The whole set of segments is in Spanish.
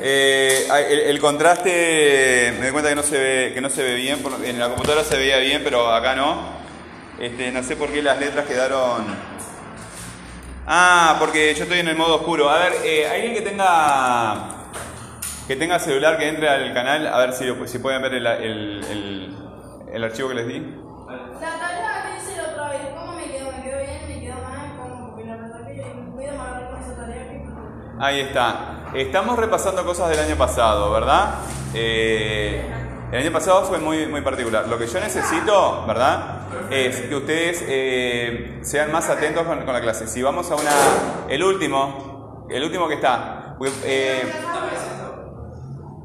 Eh, el, el contraste, me doy cuenta que no se ve, que no se ve bien, en la computadora se veía bien, pero acá no. Este, no sé por qué las letras quedaron... Ah, porque yo estoy en el modo oscuro. A ver, eh, alguien que tenga que tenga celular que entre al canal, a ver si, lo- si pueden ver el, el- el- el archivo que les di. La tarea que hice la otra vez, ¿cómo me quedó? ¿Me quedó bien? ¿Me quedó mal? ¿Cómo? Porque la verdad que puedo amarrar con esa tarea que... Ahí está. Estamos repasando cosas del año pasado, ¿verdad? Eh, el año pasado fue muy, muy particular. Lo que yo necesito, ¿verdad? Es que ustedes eh, sean más atentos con, con la clase. Si vamos a una... El último, el último que está. eh,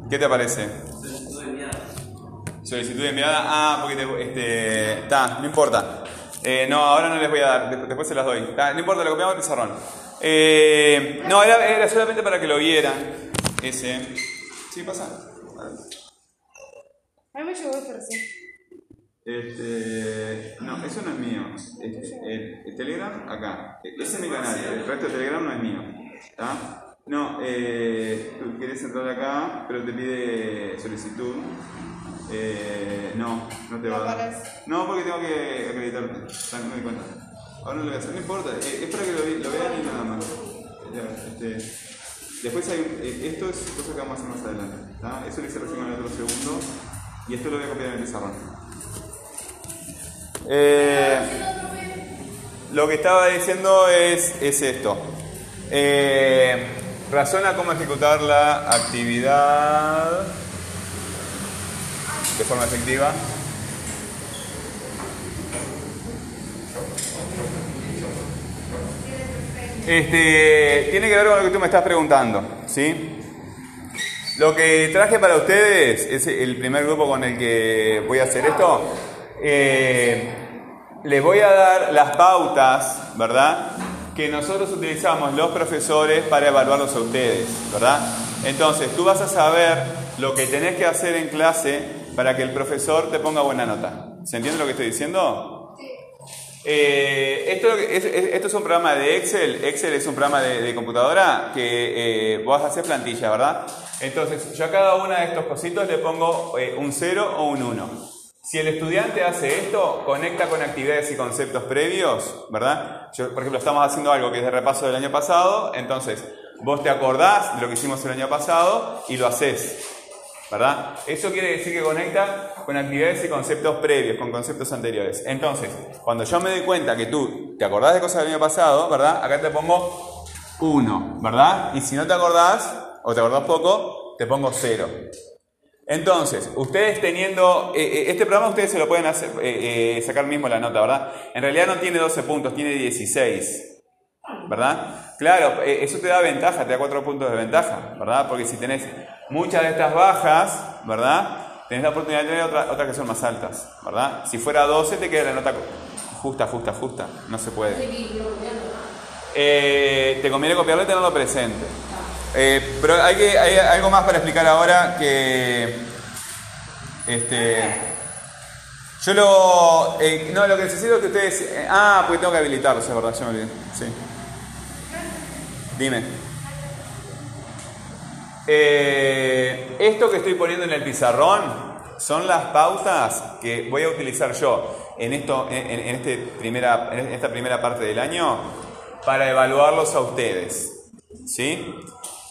¿Qué te parece? Solicitud enviada. Ah, porque te, este, está, no importa. Eh, no, ahora no les voy a dar, después, después se las doy. No importa, lo copiamos del pizarrón. Eh, no, era, era solamente para que lo vieran. Ese. Sí, pasa. A mí me llegó. Este, no, eso no es mío. Este, el, el Telegram, acá. Ese es mi canal. El resto de Telegram no es mío. ¿Está? No, eh, tú quieres entrar acá, pero te pide solicitud. Eh, no, no te va a dar. No, porque tengo que acreditarte. Ya me di cuenta. Ahora no lo voy a hacer, no importa. eh, es para que lo, lo vean y nada más. Este, después hay. eh, esto es cosa que vamos a hacer más adelante. ¿está? Eso lo hice recién con el otro segundo. Y esto lo voy a copiar en el pizarrón. Eh, lo que estaba diciendo es, es esto. Razona cómo ejecutar la actividad de forma efectiva. Este, tiene que ver con lo que tú me estás preguntando, ¿sí? Lo que traje para ustedes es el primer grupo con el que voy a hacer esto. Eh, les voy a dar las pautas, ¿verdad? Que nosotros utilizamos los profesores para evaluarlos a ustedes, ¿verdad? Entonces, tú vas a saber lo que tenés que hacer en clase para que el profesor te ponga buena nota. ¿Se entiende lo que estoy diciendo? Eh, esto, es, un programa de Excel. Excel es un programa de, computadora que eh, vos haces plantilla, ¿verdad? Entonces, yo a cada una de estos cositos le pongo eh, un 0 o un 1. Si el estudiante hace esto, conecta con actividades y conceptos previos, ¿verdad? Yo, por ejemplo, estamos haciendo algo que es de repaso del año pasado, entonces vos te acordás de lo que hicimos el año pasado y lo haces. ¿Verdad? Eso quiere decir que conecta con actividades y conceptos previos, con conceptos anteriores. Entonces, cuando yo me doy cuenta que tú te acordás de cosas del año pasado, ¿verdad? Acá te pongo 1, ¿verdad? Y si no te acordás, o te acordás poco, te pongo 0. Entonces, ustedes teniendo, eh, eh, este programa ustedes se lo pueden hacer, eh, eh, sacar mismo la nota, ¿verdad? En realidad no tiene 12 puntos, tiene 16. ¿verdad? Claro, eh, eso te da ventaja, te da cuatro puntos de ventaja, ¿verdad? Porque si tenés muchas de estas bajas, ¿verdad? Tenés la oportunidad de tener otra- otras que son más altas, ¿verdad? Si fuera 12 te queda la nota justa, justa, justa, no se puede. Eh, te conviene copiarlo y tenerlo presente. Eh, pero hay, que, hay algo más para explicar ahora que... Este, yo lo... eh, no, lo que necesito es que ustedes... ah, porque tengo que habilitarlos, es verdad, yo me olvidé. Sí. Dime. Eh, esto que estoy poniendo en el pizarrón son las pautas que voy a utilizar yo en, esto, en, este primera, en esta primera parte del año para evaluarlos a ustedes. ¿Sí?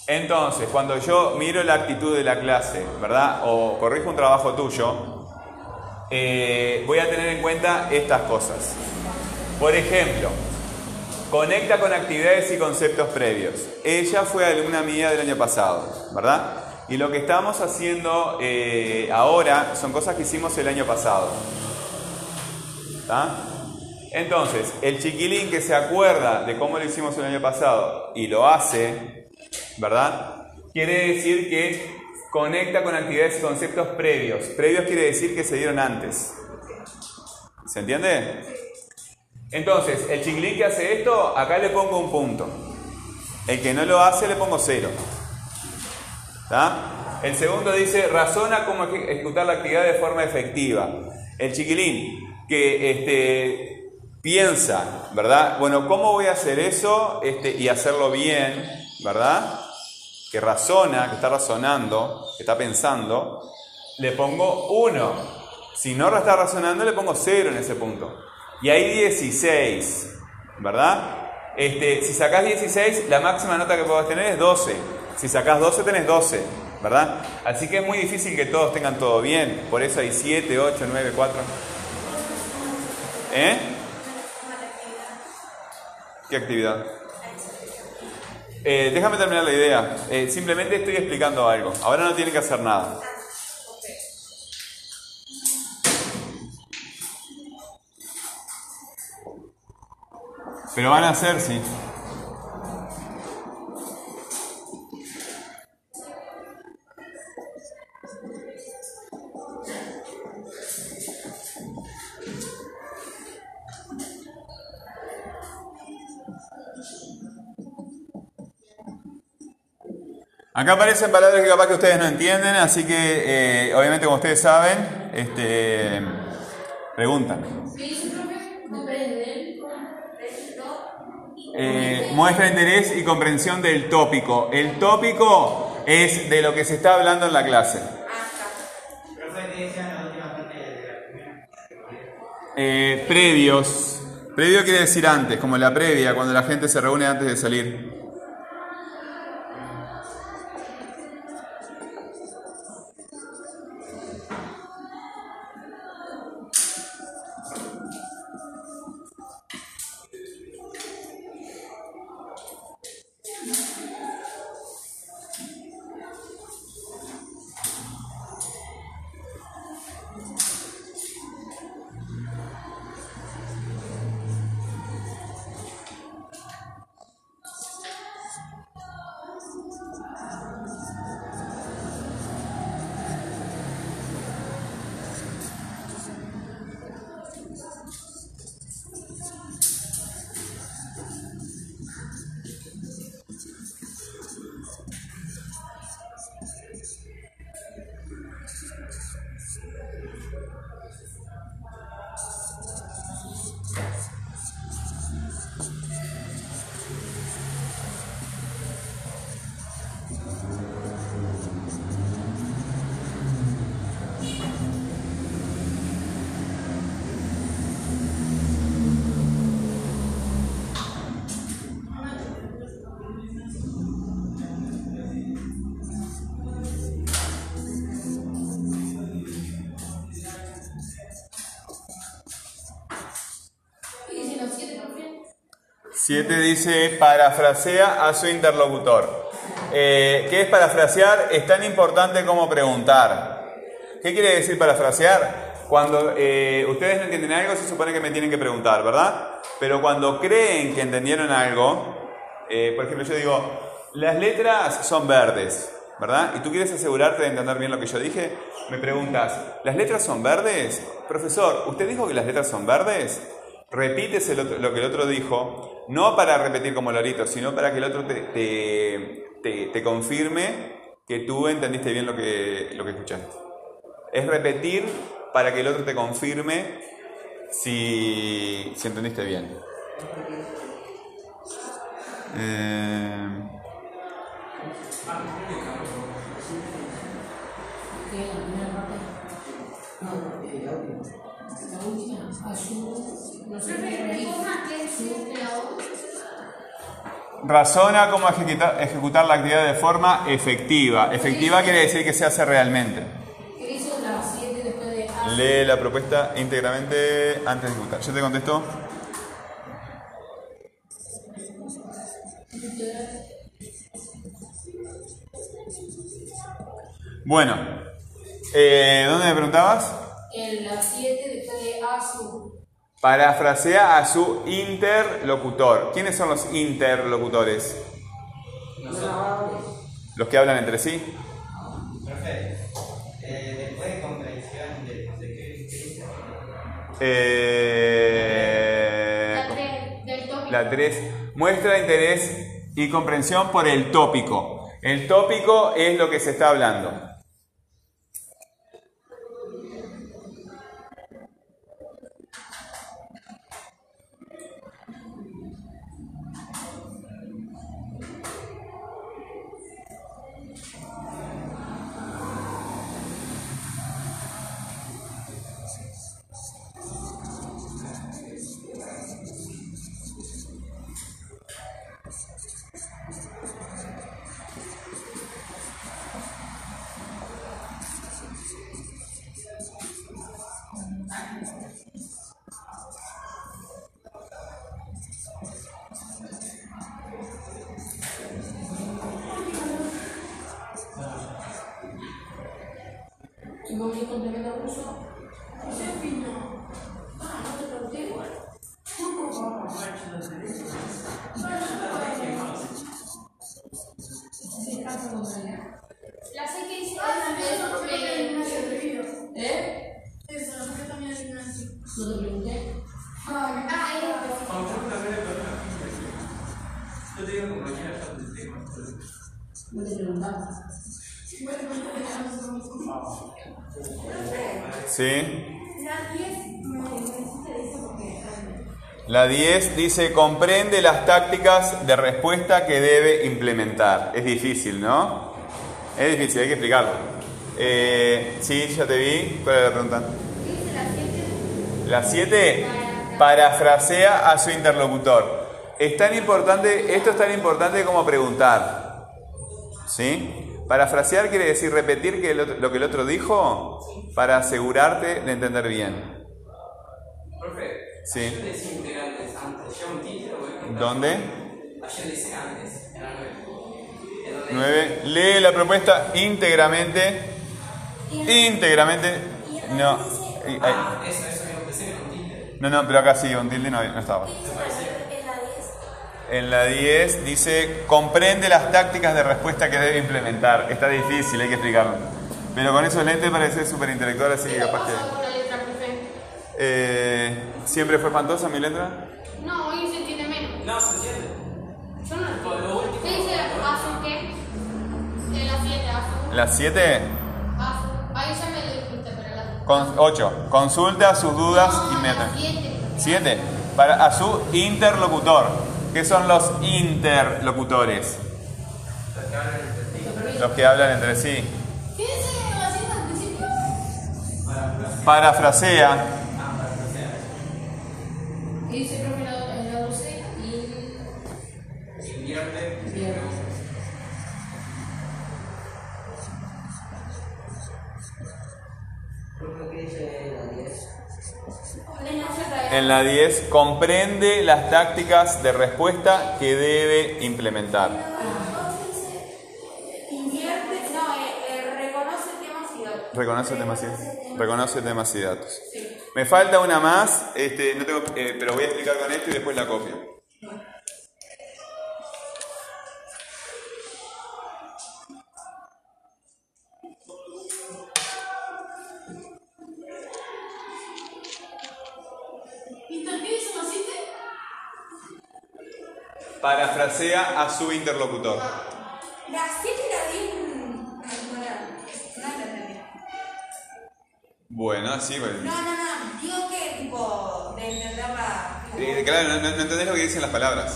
Entonces, cuando yo miro la actitud de la clase, ¿verdad? O corrijo un trabajo tuyo, eh, voy a tener en cuenta estas cosas. Por ejemplo, conecta con actividades y conceptos previos. Ella fue alumna mía del año pasado, ¿verdad? Y lo que estamos haciendo eh, ahora son cosas que hicimos el año pasado. ¿Está? Entonces, el chiquilín que se acuerda de cómo lo hicimos el año pasado y lo hace, ¿verdad? Quiere decir que conecta con actividades y conceptos previos. Previos quiere decir que se dieron antes. ¿Se entiende? Entonces, el chiquilín que hace esto, acá le pongo un punto. El que no lo hace, le pongo cero. ¿Está? El segundo dice, razona cómo eje- ejecutar la actividad de forma efectiva. El chiquilín que este, piensa, ¿verdad? Bueno, ¿cómo voy a hacer eso este, y hacerlo bien, ¿verdad? que razona, que está razonando, que está pensando, le pongo 1. Si no está razonando, le pongo 0 en ese punto. Y hay 16, ¿verdad? Este, si sacás 16, la máxima nota que podés tener es 12. Si sacás 12, tenés 12, ¿verdad? Así que es muy difícil que todos tengan todo bien. Por eso hay 7, 8, 9, 4. ¿Eh? ¿Qué actividad? Eh, déjame terminar la idea. Eh, simplemente estoy explicando algo. Ahora no tienen que hacer nada. Pero van a hacer, sí. Acá aparecen palabras que capaz que ustedes no entienden, así que eh, obviamente como ustedes saben, este, preguntan. Muestra interés y comprensión del tópico. El tópico es de lo que se está hablando en la clase. Eh, previos. Previo quiere decir antes, como la previa, cuando la gente se reúne antes de salir. 7 dice parafrasea a su interlocutor. Eh, ¿Qué es parafrasear? Es tan importante como preguntar. ¿Qué quiere decir parafrasear? Cuando eh, ustedes no entienden algo, se supone que me tienen que preguntar, ¿verdad? Pero cuando creen que entendieron algo, eh, por ejemplo, yo digo, las letras son verdes, ¿verdad? Y tú quieres asegurarte de entender bien lo que yo dije, me preguntas, ¿las letras son verdes? Profesor, ¿usted dijo que las letras son verdes? Repites el otro- lo que el otro dijo, no para repetir como lorito, sino para que el otro te, te- te- te confirme que tú entendiste bien lo que, lo que escuchaste. Es repetir para que el otro te confirme si, si entendiste bien. Eh, razona cómo ejecutar, la actividad de forma efectiva. Efectiva quiere decir que se hace realmente. ¿Qué hizo la 7 después de A? Lee la propuesta íntegramente antes de ejecutar. Yo te contesto. Bueno, eh, ¿dónde me preguntabas? En la 7 después de A su. Parafrasea a su interlocutor. ¿Quiénes son los interlocutores? Los que hablan entre sí. Perfecto. Eh, después de comprensión de, de qué. Eh, La 3 del tópico. La 3 muestra interés y comprensión por el tópico. El tópico es lo que se está hablando. ¿Y vos me complemento ruso? La 10 dice, comprende las tácticas de respuesta que debe implementar. Es difícil, ¿no? Es difícil, hay que explicarlo. Eh, sí, ya te vi. ¿Cuál era la pregunta? La 7. La 7, parafrasea a su interlocutor. Es tan importante, esto es tan importante como preguntar. ¿Sí? Parafrasear quiere decir repetir lo que el otro dijo para asegurarte de entender bien. Profe, Sí. ayer decía integrantes antes, ¿ya un título o es que está- ¿Dónde? Ayer dice antes, en la 9. ¿En dónde? 9. Lee la propuesta íntegramente. Íntegramente. No. Ah, eso, eso mismo, pensé que era un título. No, no, pero acá sí, un tilde no, no estaba. En la 10 dice, comprende las tácticas de respuesta que debe implementar. Está difícil, hay que explicarlo. Pero con esos lentes parece súper intelectual, así que capaz que... con? Eh, ¿Siempre fue espantosa mi letra? No, hoy se entiende menos. No, se entiende. Yo no Por lo último. ¿Qué dice Azu qué? En la 7, Azu. La 7, Azu. Ahí ya me doy cuenta, pero la. con, 8. Consulta sus dudas No, la inmediatamente. 7. 7. Para, a su interlocutor. ¿Qué son los interlocutores? Los que hablan entre sí. ¿Qué dice la 7 al principio? Parafrasea. ¿Qué dice profe la, en la 12? Y. Invierte. Viernes. Profe, ¿qué dice la 10? En la 10 comprende las tácticas de respuesta que debe implementar. Invierte. No, eh, eh, reconoce temas y datos. Reconoce temas y, reconoce temas y datos. Me falta una más, este, no tengo, eh, pero voy a explicar con esto y después la copio. ¿Inter qué dice la 7? Parafrasea a su interlocutor. Bueno, sí, bueno. No, no, no. Digo que tipo de entenderla. Eh, claro, no, no- no entendés lo que dicen las palabras.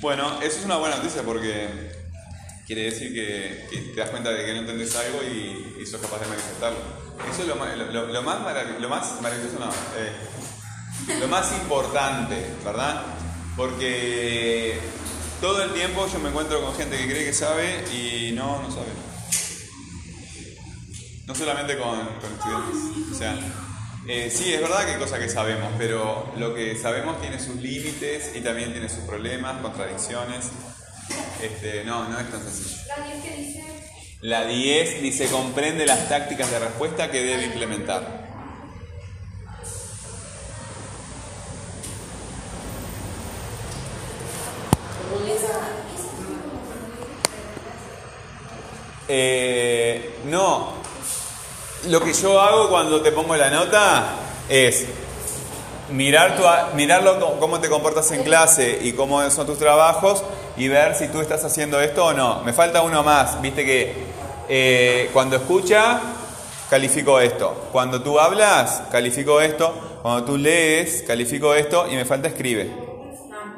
Bueno, eso es una buena noticia porque quiere decir que, que te das cuenta de que no entendés algo y, y sos capaz de manifestarlo. Eso es lo, ma- lo- más, marav- lo más maravilloso, no, eh, lo más importante, ¿verdad? Porque todo el tiempo yo me encuentro con gente que cree que sabe y no, no sabe. No solamente con, con estudiantes. O sea, eh, sí, es verdad que hay cosas que sabemos, pero lo que sabemos tiene sus límites y también tiene sus problemas, contradicciones. Este, no, no es tan sencillo. La 10 que dice. La 10 dice comprende las tácticas de respuesta que debe implementar. Eh, no, lo que yo hago cuando te pongo la nota es mirar, tu, mirar lo- cómo te comportas en clase y cómo son tus trabajos y ver si tú estás haciendo esto o no. Me falta uno más, viste que eh, cuando escucha, califico esto. Cuando tú hablas, califico esto. Cuando tú lees, califico esto y me falta escribe.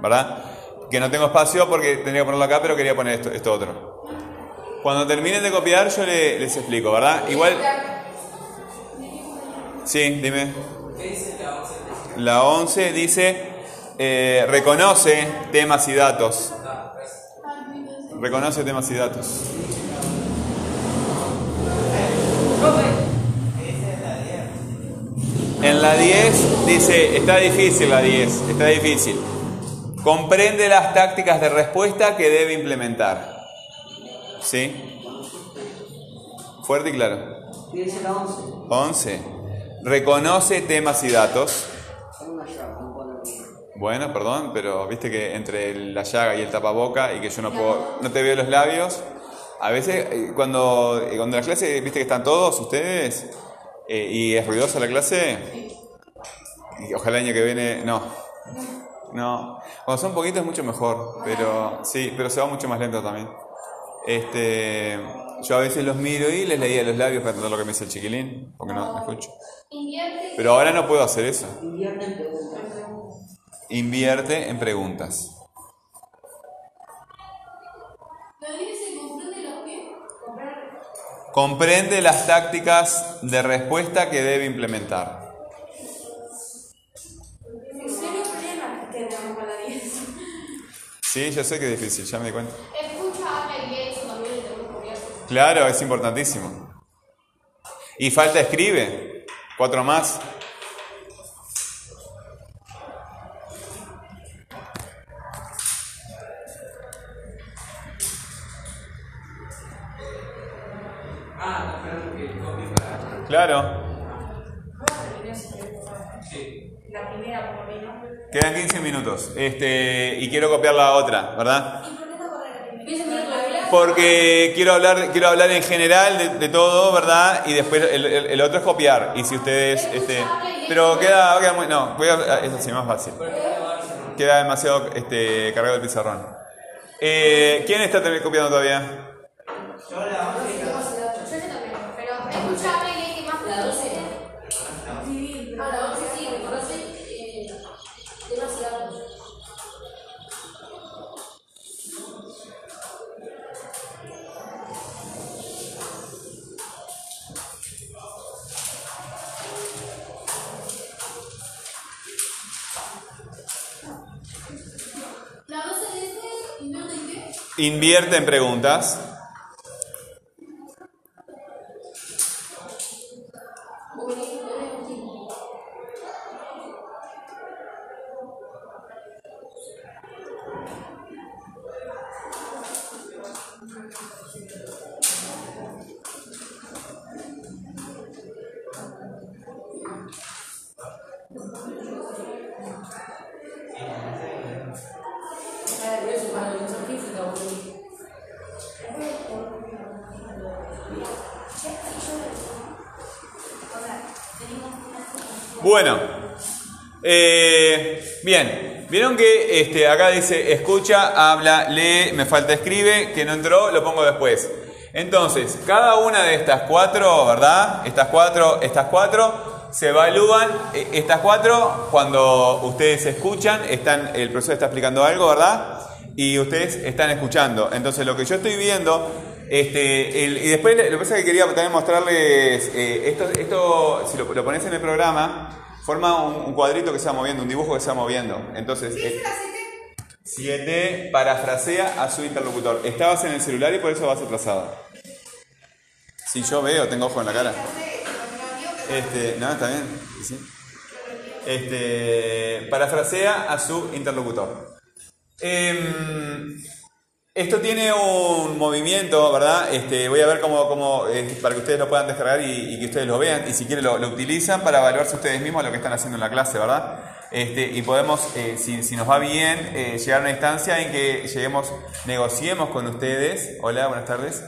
¿Verdad? Que no tengo espacio porque tendría que ponerlo acá, pero quería poner esto, esto otro. Cuando terminen de copiar, yo le- les explico, ¿verdad? Igual. Sí, dime. ¿Qué dice la 11? La 11 dice, eh, reconoce temas y datos. Reconoce temas y datos. En la 10 dice, está difícil la 10, está difícil. Comprende las tácticas de respuesta que debe implementar. ¿Sí? Fuerte y claro. Fíjense la 11. 11. Reconoce temas y datos. Bueno, perdón, pero viste que entre la llaga y el tapaboca y que yo no puedo, no te veo los labios. A veces eh, cuando, eh, cuando la clase, viste que están todos ustedes eh, y es ruidosa la clase, y ojalá el año que viene, no, no. Cuando son poquitos es mucho mejor, pero sí, pero se va mucho más lento también. Este, yo a veces los miro y les leía los labios para entender lo que me dice el chiquilín, porque no, no escucho. Invierte. Pero ahora no puedo hacer eso. Invierte en preguntas. Invierte en preguntas. ¿Lo dice se comprende las tácticas de respuesta que debe implementar. ¿En serio plena? Que tenemos para la 10. Sí, yo sé que es difícil, ya me di cuenta. Escucha, habla y lee, eso también lo tenemos que ver. Claro, es importantísimo. Y falta escribe. Cuatro más. Claro. Quedan 15 minutos. Este, y quiero copiar la otra, ¿verdad? ¿Y por qué no correr la primera? ¿Piensa en la Biblia? Porque quiero hablar, quiero hablar en general de, de todo, ¿verdad? Y después el, el- el otro es copiar. Y si ustedes, este, pero queda, queda muy, no, voy a, eso sí, más fácil. Queda demasiado, este, cargado el pizarrón. Eh, ¿Quién está copiando todavía? Yo la Invierte en preguntas. Bueno, eh, bien, vieron que este, acá dice escucha, habla, lee, me falta escribe, que no entró, lo pongo después. Entonces, cada una de estas cuatro, ¿verdad? Estas cuatro, estas cuatro se evalúan, eh, estas cuatro, cuando ustedes escuchan, están, el profesor está explicando algo, ¿verdad? Y ustedes están escuchando. Entonces, lo que yo estoy viendo este, el- y después lo que pasa es que quería también mostrarles, eh, esto, esto, si lo, lo pones en el programa, forma un, un cuadrito que se va moviendo, un dibujo que se va moviendo. Entonces, eh, 7 parafrasea a su interlocutor. Estabas en el celular y por eso vas atrasado. Si yo veo, tengo ojo en la cara. Este, no, está bien. sí. Este, parafrasea a su interlocutor. Em, esto tiene un movimiento, ¿verdad? Este, voy a ver cómo, cómo, eh, para que ustedes lo puedan descargar y, que ustedes lo vean. Y si quieren lo, lo utilizan para evaluarse ustedes mismos lo que están haciendo en la clase, ¿verdad? Este, y podemos, eh, si, si nos va bien, eh, llegar a una instancia en que lleguemos, negociemos con ustedes. Hola, buenas tardes.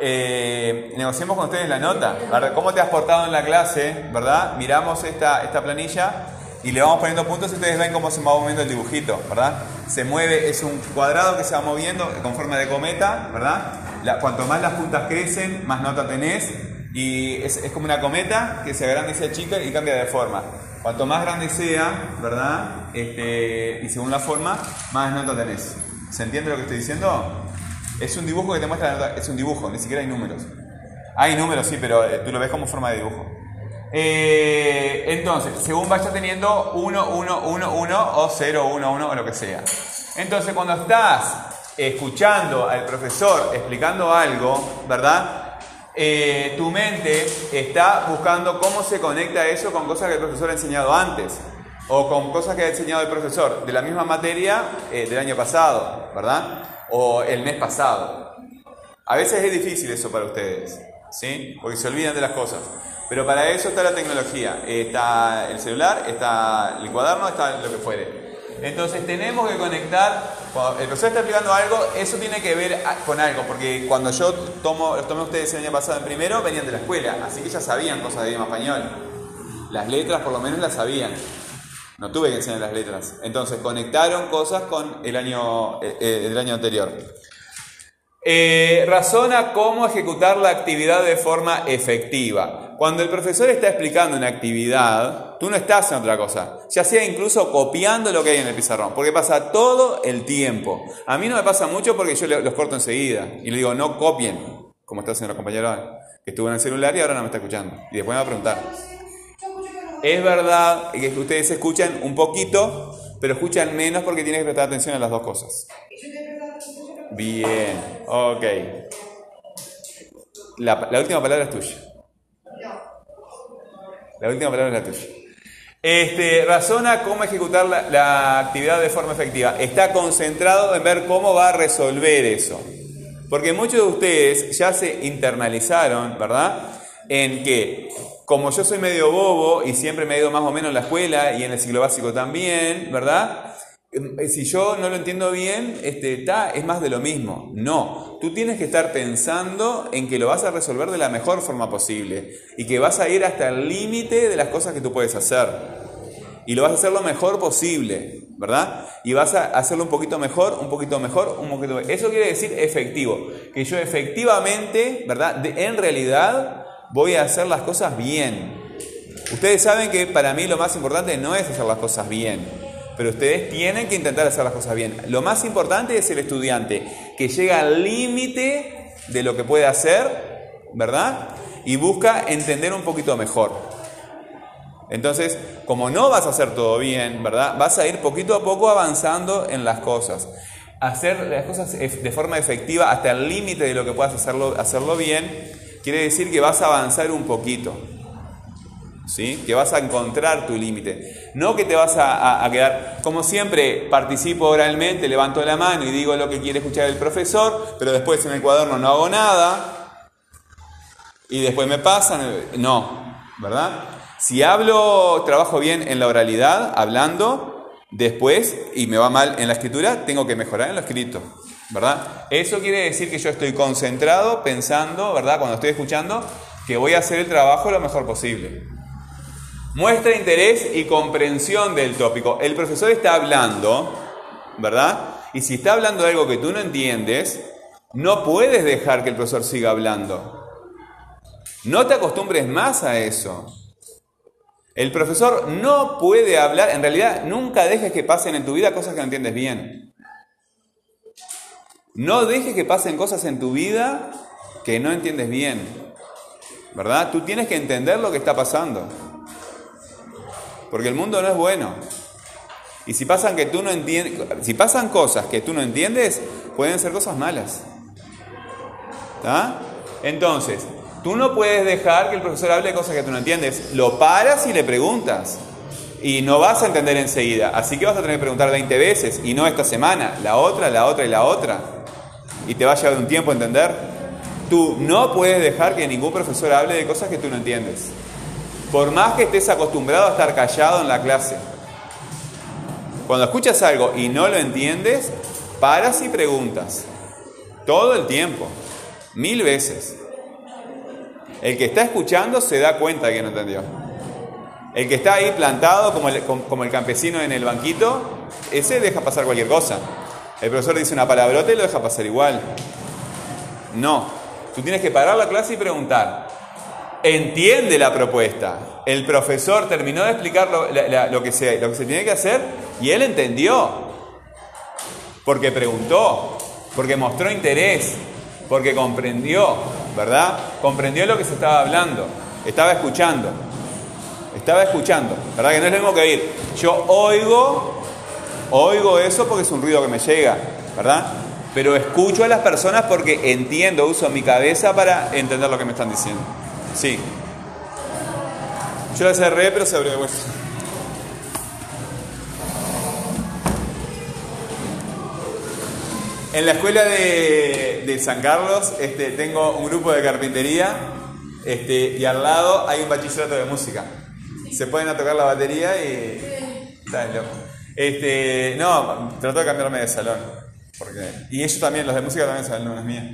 Eh, negociemos con ustedes la nota. ¿verdad? ¿Cómo te has portado en la clase? ¿Verdad? Miramos esta, esta planilla y le vamos poniendo puntos y ustedes ven cómo se va moviendo el dibujito, ¿verdad? Se mueve, es un cuadrado que se va moviendo con forma de cometa, ¿verdad? La- cuanto más las puntas crecen, más nota tenés y es, como una cometa que se agranda y se achica y cambia de forma. Cuanto más grande sea, ¿verdad? Este, y según la forma, más nota tenés. ¿Se entiende lo que estoy diciendo? Es un dibujo que te muestra la nota, es un dibujo, ni siquiera hay números. Hay números, sí, pero eh, tú lo ves como forma de dibujo. Eh, entonces, según vaya teniendo 1, 1, 1, 1 o 0, 1, 1 o lo que sea. Entonces, cuando estás escuchando al profesor explicando algo, ¿verdad? Eh, tu mente está buscando cómo se conecta eso con cosas que el profesor ha enseñado antes o con cosas que ha enseñado el profesor de la misma materia eh, del año pasado, ¿verdad? O el mes pasado. A veces es difícil eso para ustedes, ¿sí? Porque se olvidan de las cosas. Pero para eso está la tecnología. Está el celular, está el cuaderno, está lo que fuere. Entonces tenemos que conectar, cuando el profesor está explicando algo, eso tiene que ver con algo, porque cuando yo tomo, los tomé ustedes el año pasado en primero, venían de la escuela, así que ya sabían cosas de idioma español. Las letras por lo menos las sabían. No tuve que enseñar las letras. Entonces conectaron cosas con el año, eh, eh, el año anterior. Eh, razona cómo ejecutar la actividad de forma efectiva. Cuando el profesor está explicando una actividad, tú no estás en otra cosa, ya sea incluso copiando lo que hay en el pizarrón, porque pasa todo el tiempo. A mí no me pasa mucho porque yo los corto enseguida y le digo, no copien, como está haciendo la compañera que estuvo en el celular y ahora no me está escuchando. Y después me va a preguntar. Es verdad que ustedes escuchan un poquito, pero escuchan menos porque tienen que prestar atención a las dos cosas. Bien, ok. La última palabra es tuya. La última palabra es la tuya. Este, razona cómo ejecutar la, la actividad de forma efectiva. Está concentrado en ver cómo va a resolver eso. Porque muchos de ustedes ya se internalizaron, ¿verdad? En que, como yo soy medio bobo y siempre me he ido más o menos en la escuela y en el ciclo básico también, ¿verdad? Eh, Si yo no lo entiendo bien, este, ta, es más de lo mismo. No, tú tienes que estar pensando en que lo vas a resolver de la mejor forma posible y que vas a ir hasta el límite de las cosas que tú puedes hacer. Y lo vas a hacer lo mejor posible, ¿verdad? Y vas a hacerlo un poquito mejor, un poquito mejor, un poquito mejor. Eso quiere decir efectivo, que yo efectivamente, ¿verdad? En realidad voy a hacer las cosas bien. Ustedes saben que para mí lo más importante no es hacer las cosas bien, pero ustedes tienen que intentar hacer las cosas bien. Lo más importante es el estudiante, que llega al límite de lo que puede hacer, ¿verdad? Y busca entender un poquito mejor. Entonces, como no vas a hacer todo bien, ¿verdad? Vas a ir poquito a poco avanzando en las cosas. Hacer las cosas de forma efectiva hasta el límite de lo que puedas hacerlo, hacerlo bien, quiere decir que vas a avanzar un poquito. ¿Sí? Que vas a encontrar tu límite. No que te vas a, quedar, como siempre, participo oralmente, levanto la mano y digo lo que quiere escuchar el profesor, pero después en el cuaderno no hago nada y después me pasan. No, ¿verdad? Si hablo, trabajo bien en la oralidad, hablando, después, y me va mal en la escritura, tengo que mejorar en lo escrito, ¿verdad? Eso quiere decir que yo estoy concentrado, pensando, ¿verdad? Cuando estoy escuchando, que voy a hacer el trabajo lo mejor posible. Muestra interés y comprensión del tópico. El profesor está hablando, ¿verdad? Y si está hablando algo que tú no entiendes, no puedes dejar que el profesor siga hablando. No te acostumbres más a eso. El profesor no puede hablar, en realidad nunca dejes que pasen en tu vida cosas que no entiendes bien. No dejes que pasen cosas en tu vida que no entiendes bien. ¿Verdad? Tú tienes que entender lo que está pasando. Porque el mundo no es bueno. Y si pasan que tú no entiendes, si pasan cosas que tú no entiendes, pueden ser cosas malas. ¿Está? Entonces, tú no puedes dejar que el profesor hable de cosas que tú no entiendes. Lo paras y le preguntas. Y no vas a entender enseguida. Así que vas a tener que preguntar 20 veces. Y no esta semana, la otra, la otra y la otra. Y te va a llevar un tiempo entender. Tú no puedes dejar que ningún profesor hable de cosas que tú no entiendes. Por más que estés acostumbrado a estar callado en la clase. Cuando escuchas algo y no lo entiendes, paras y preguntas. Todo el tiempo. Mil veces. El que está escuchando se da cuenta que no entendió. El que está ahí plantado como el, campesino en el banquito, ese deja pasar cualquier cosa. El profesor dice una palabrota y lo deja pasar igual. No. Tú tienes que parar la clase y preguntar. Entiende la propuesta. El profesor terminó de explicar lo, que, se, lo que se tiene que hacer y él entendió. Porque preguntó, porque mostró interés, porque comprendió, ¿verdad? Comprendió lo que se estaba hablando, estaba escuchando, estaba escuchando, ¿verdad? Que no es que oír. Yo oigo, oigo eso porque es un ruido que me llega, ¿verdad? Pero escucho a las personas porque entiendo, uso mi cabeza para entender lo que me están diciendo. Sí. Yo la cerré, pero se abrió de vuelta. En la escuela de, San Carlos, este, tengo un grupo de carpintería este, y al lado hay un bachillerato de música. Se pueden tocar la batería y... Está loco. Este, no, trato de cambiarme de salón. Porque, y ellos también, los de música también son alumnos míos.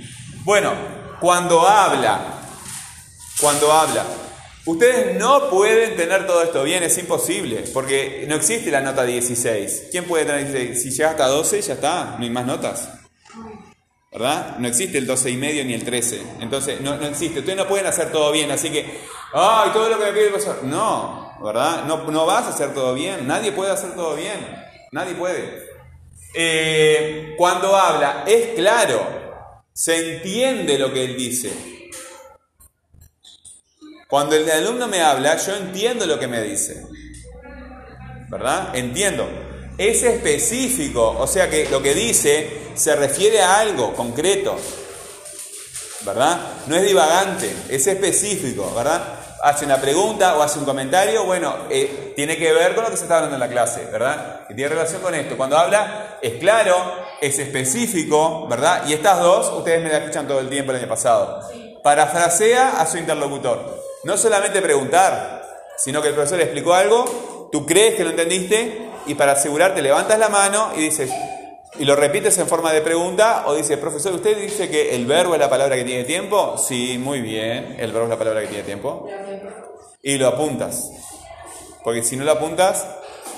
Bueno, cuando habla, cuando habla, ustedes no pueden tener todo esto bien, es imposible, porque no existe la nota 16. ¿Quién puede tener 16? Si llega hasta 12, ya está, no hay más notas. ¿Verdad? No existe el 12 y medio ni el 13. Entonces, no, no existe. Ustedes no pueden hacer todo bien, así que, ¡ay, todo lo que me pide el profesor! No, ¿verdad? No, no vas a hacer todo bien. Nadie puede hacer todo bien. Nadie puede. Eh, cuando habla, es claro. Se entiende lo que él dice. Cuando el alumno me habla, yo entiendo lo que me dice. ¿Verdad? Entiendo. Es específico, o sea que lo que dice se refiere a algo concreto. ¿Verdad? No es divagante, es específico, ¿verdad? Hace una pregunta o hace un comentario, bueno, eh, tiene que ver con lo que se está hablando en la clase, ¿verdad? Que tiene relación con esto. Cuando habla, es claro, es específico, ¿verdad? Y estas dos, ustedes me la escuchan todo el tiempo el año pasado. Parafrasea a su interlocutor. No solamente preguntar, sino que el profesor explicó algo, tú crees que lo entendiste y para asegurarte levantas la mano y dices, y lo repites en forma de pregunta o dices, profesor, ¿usted dice que el verbo es la palabra que tiene tiempo? Sí, muy bien, el verbo es la palabra que tiene tiempo. Y lo apuntas. Porque si no lo apuntas,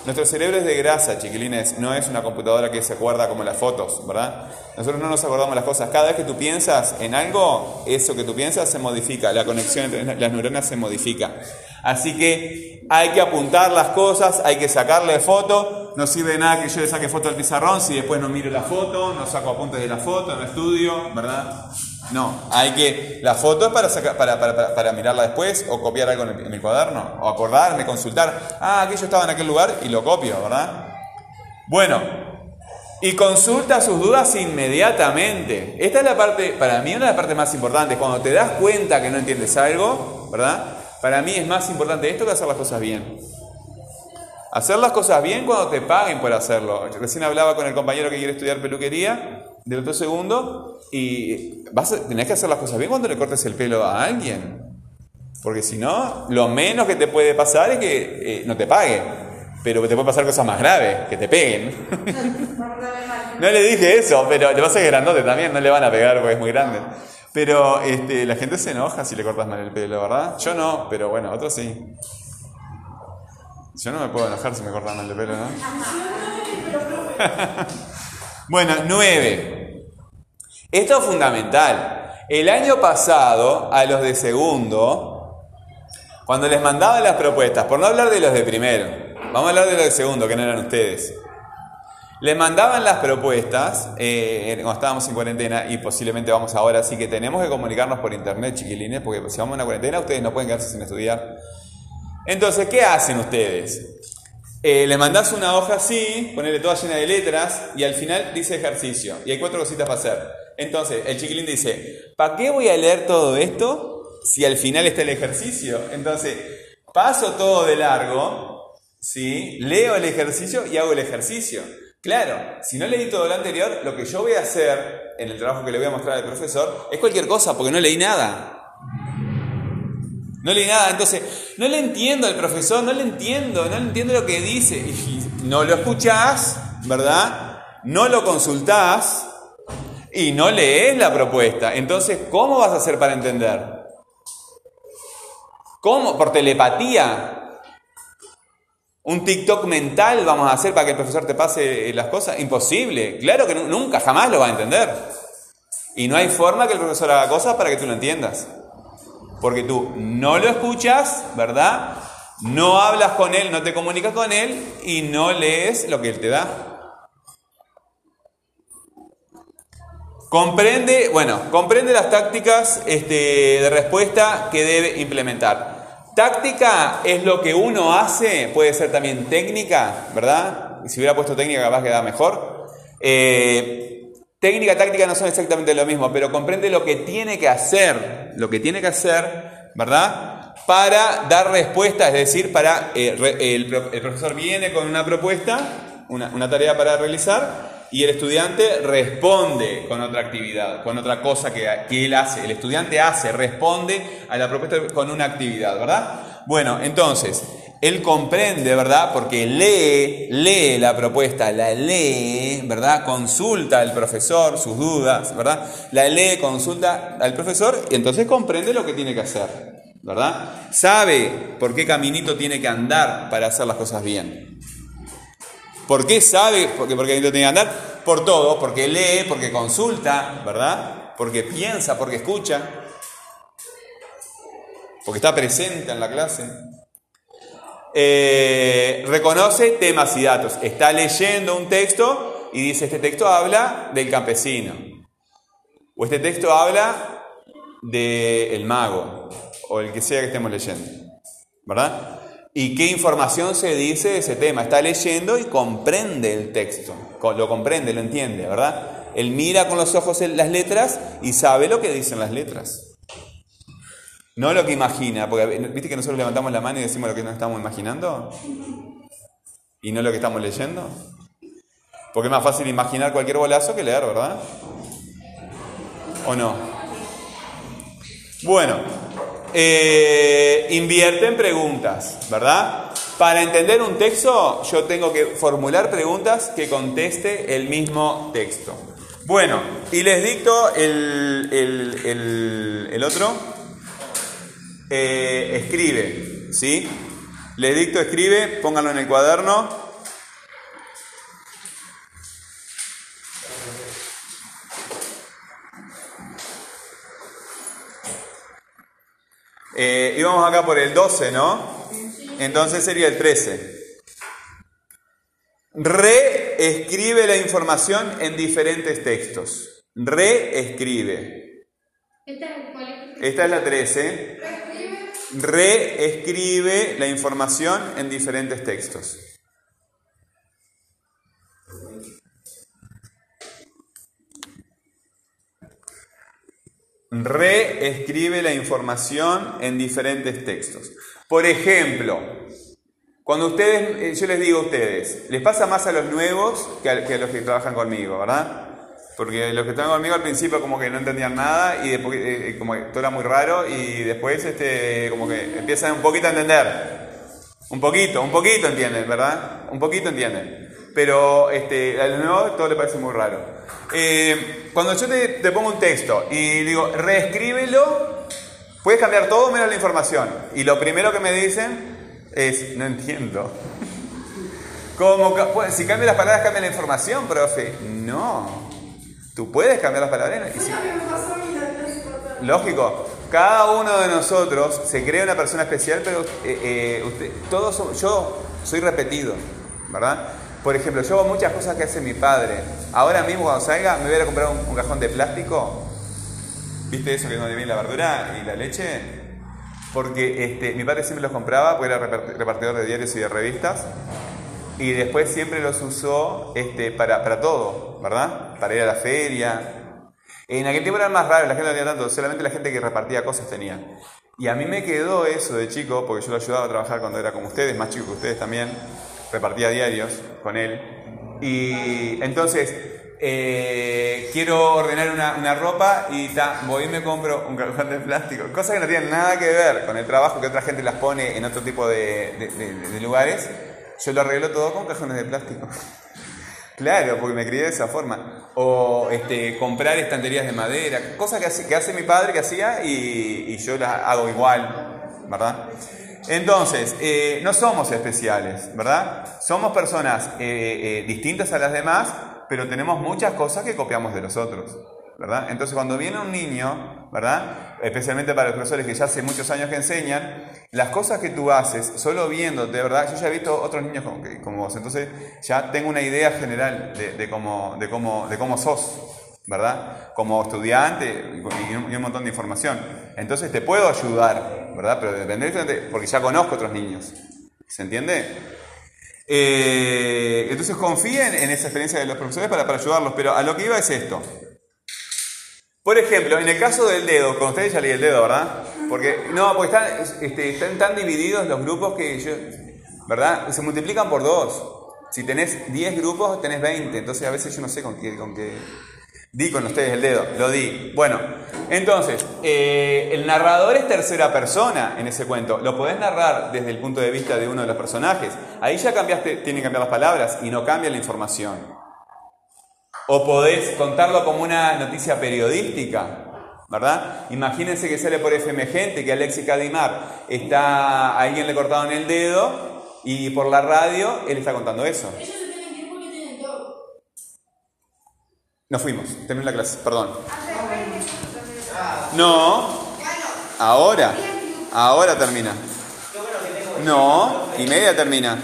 nuestro cerebro es de grasa, chiquilines, no es una computadora que se acuerda como las fotos, ¿verdad? Nosotros no nos acordamos las cosas. Cada vez que tú piensas en algo, eso que tú piensas se modifica, la conexión entre las neuronas se modifica. Así que hay que apuntar las cosas, hay que sacarle foto. No sirve de nada que yo le saque foto al pizarrón si después no miro la foto, no saco apuntes de la foto, no estudio, ¿verdad? No, hay que. La foto es para, para, para, mirarla después o copiar algo en el, cuaderno o acordarme, consultar. Ah, aquello estaba en aquel lugar y lo copio, ¿verdad? Bueno, y consulta sus dudas inmediatamente. Esta es la parte, para mí, una de las partes más importantes. Cuando te das cuenta que no entiendes algo, ¿verdad? Para mí es más importante esto que hacer las cosas bien. Hacer las cosas bien cuando te paguen por hacerlo. Recién hablaba con el compañero que quiere estudiar peluquería del otro segundo y vas a, tenés que hacer las cosas bien cuando le cortes el pelo a alguien. Porque si no, lo menos que te puede pasar es que eh, no te pague. Pero te puede pasar cosas más graves, que te peguen. no le dije eso, pero le que es grandote también, no le van a pegar porque es muy grande. Pero este, la gente se enoja si le cortas mal el pelo, ¿verdad? Yo no, pero bueno, otros sí. Yo no me puedo enojar si me cortan mal el pelo, ¿no? bueno, nueve. Esto es fundamental. El año pasado, a los de segundo, cuando les mandaba las propuestas, por no hablar de los de primero, vamos a hablar de los de segundo, que no eran ustedes. Les mandaban las propuestas eh, cuando estábamos en cuarentena y posiblemente vamos ahora, así que tenemos que comunicarnos por internet, chiquilines, porque si vamos a una cuarentena ustedes no pueden quedarse sin estudiar. Entonces, ¿qué hacen ustedes? Eh, le mandás una hoja así, ponerle toda llena de letras y al final dice ejercicio. Y hay cuatro cositas para hacer. Entonces, el chiquilín dice, ¿para qué voy a leer todo esto si al final está el ejercicio? Entonces, paso todo de largo, ¿sí? leo el ejercicio y hago el ejercicio. Claro, si no leí todo lo anterior, lo que yo voy a hacer en el trabajo que le voy a mostrar al profesor es cualquier cosa, porque no leí nada. No leí nada, entonces no le entiendo al profesor, no le entiendo, no le entiendo lo que dice. Y no lo escuchás, ¿verdad? No lo consultás y no lees la propuesta. Entonces, ¿cómo vas a hacer para entender? ¿Cómo? ¿Por telepatía? ¿Un TikTok mental vamos a hacer para que el profesor te pase las cosas? Imposible. Claro que nunca, jamás lo va a entender. Y no hay forma que el profesor haga cosas para que tú lo entiendas. Porque tú no lo escuchas, ¿verdad? No hablas con él, no te comunicas con él y no lees lo que él te da. Comprende, bueno, comprende las tácticas este, de respuesta que debe implementar. Táctica es lo que uno hace, puede ser también técnica, ¿verdad? Si hubiera puesto técnica capaz queda mejor. Eh, técnica y táctica no son exactamente lo mismo, pero comprende lo que tiene que hacer, lo que tiene que hacer, ¿verdad? Para dar respuesta, es decir, para eh, el, profesor viene con una propuesta, una, una tarea para realizar, Y el estudiante responde con otra actividad, con otra cosa que, que él hace. El estudiante hace, responde a la propuesta con una actividad, ¿verdad? Bueno, entonces, él comprende, ¿verdad? Porque lee, lee la propuesta, la lee, ¿verdad? Consulta al profesor sus dudas, ¿verdad? La lee, consulta al profesor y entonces comprende lo que tiene que hacer, ¿verdad? Sabe por qué caminito tiene que andar para hacer las cosas bien. ¿Por qué sabe por qué, caminito tiene que andar? Por todo, porque lee, porque consulta, ¿verdad? Porque piensa, porque escucha, porque está presente en la clase. Eh, reconoce temas y datos. Está leyendo un texto y dice, este texto habla del campesino. O este texto habla del mago. O el que sea que estemos leyendo. ¿Verdad? ¿Y qué información se dice de ese tema? Está leyendo y comprende el texto. Lo comprende, lo entiende, ¿verdad? Él mira con los ojos las letras y sabe lo que dicen las letras. No lo que imagina, porque viste que nosotros levantamos la mano y decimos lo que nos estamos imaginando y no lo que estamos leyendo. Porque es más fácil imaginar cualquier bolazo que leer, ¿verdad? ¿O no? Bueno, eh, invierte en preguntas, ¿verdad? Para entender un texto yo tengo que formular preguntas que conteste el mismo texto. Bueno, y les dicto el, el, el, el otro. Eh, escribe, ¿sí? Les dicto escribe, pónganlo en el cuaderno. Eh, íbamos acá por el 12, ¿no? Entonces sería el 13. Reescribe la información en diferentes textos. Reescribe. Esta es la 13. Reescribe la información en diferentes textos. Reescribe la información en diferentes textos. Por ejemplo, cuando ustedes, eh, yo les digo a ustedes, les pasa más a los nuevos que a, que a los que trabajan conmigo, ¿verdad? Porque los que estaban conmigo al principio como que no entendían nada y después eh, como que todo era muy raro y después este como que empiezan un poquito a entender. Un poquito, un poquito entienden, ¿verdad? Un poquito entienden. Pero este, a los nuevos todo le parece muy raro. Eh, cuando yo te, pongo un texto y digo, reescríbelo, puedes cambiar todo menos la información. Y lo primero que me dicen es, no entiendo. Como, si cambia las palabras, cambia la información, profe. No. Tú puedes cambiar las palabras. Y si- Lógico. Cada uno de nosotros se cree una persona especial, pero eh, eh, todos yo soy repetido, ¿verdad? Por ejemplo, yo hago muchas cosas que hace mi padre. Ahora mismo cuando salga me voy a comprar un, cajón de plástico. ¿Viste eso que es donde viene la verdura y la leche? Porque este, mi padre siempre los compraba, porque era repart- repartidor de diarios y de revistas. Y después siempre los usó este, para, para todo, ¿verdad? Para ir a la feria. En aquel tiempo eran más raros, la gente no tenía tanto, solamente la gente que repartía cosas tenía. Y a mí me quedó eso de chico, porque yo lo ayudaba a trabajar cuando era como ustedes, más chico que ustedes también, repartía diarios con él. Y entonces, eh, quiero ordenar una, una ropa y ta, voy y me compro un cajón de plástico. Cosas que no tienen nada que ver con el trabajo que otra gente las pone en otro tipo de, de- de- de lugares. Yo lo arreglo todo con cajones de plástico. Claro, porque me crié de esa forma. O este, comprar estanterías de madera, cosas que hace, que hace mi padre que hacía y, y yo las hago igual, ¿verdad? Entonces, eh, no somos especiales, ¿verdad? Somos personas eh, eh, distintas a las demás, pero tenemos muchas cosas que copiamos de los otros, ¿verdad? Entonces, cuando viene un niño, Especialmente para los profesores que ya hace muchos años que enseñan, las cosas que tú haces, solo viéndote, ¿verdad? Yo ya he visto otros niños como, vos, entonces ya tengo una idea general de, cómo, de, cómo, de cómo sos, ¿verdad? Como estudiante y un, montón de información. Entonces te puedo ayudar, ¿verdad? Pero depende de porque ya conozco otros niños. ¿Se entiende? Eh, entonces confíen en esa experiencia de los profesores para, para ayudarlos, pero a lo que iba es esto. Por ejemplo, en el caso del dedo, con ustedes ya leí el dedo, ¿verdad? Porque, no, porque están, este, están tan divididos los grupos que yo, ¿verdad? Se multiplican por dos. Si tenés 10 grupos, tenés 20. Entonces a veces yo no sé con qué, con qué. Di con ustedes el dedo, lo di. Bueno, entonces, eh, el narrador es tercera persona en ese cuento. Lo podés narrar desde el punto de vista de uno de los personajes. Ahí ya cambiaste, tienen que cambiar las palabras y no cambia la información. O podés contarlo como una noticia periodística, ¿verdad? Imagínense que sale por FM Gente que Alexis Cadimar está, a alguien le cortaron el dedo y por la radio él está contando eso. Ellos se tienen que ir porque tienen todo. Nos fuimos, terminó la clase, perdón. No, ahora, ahora termina. No, y media termina.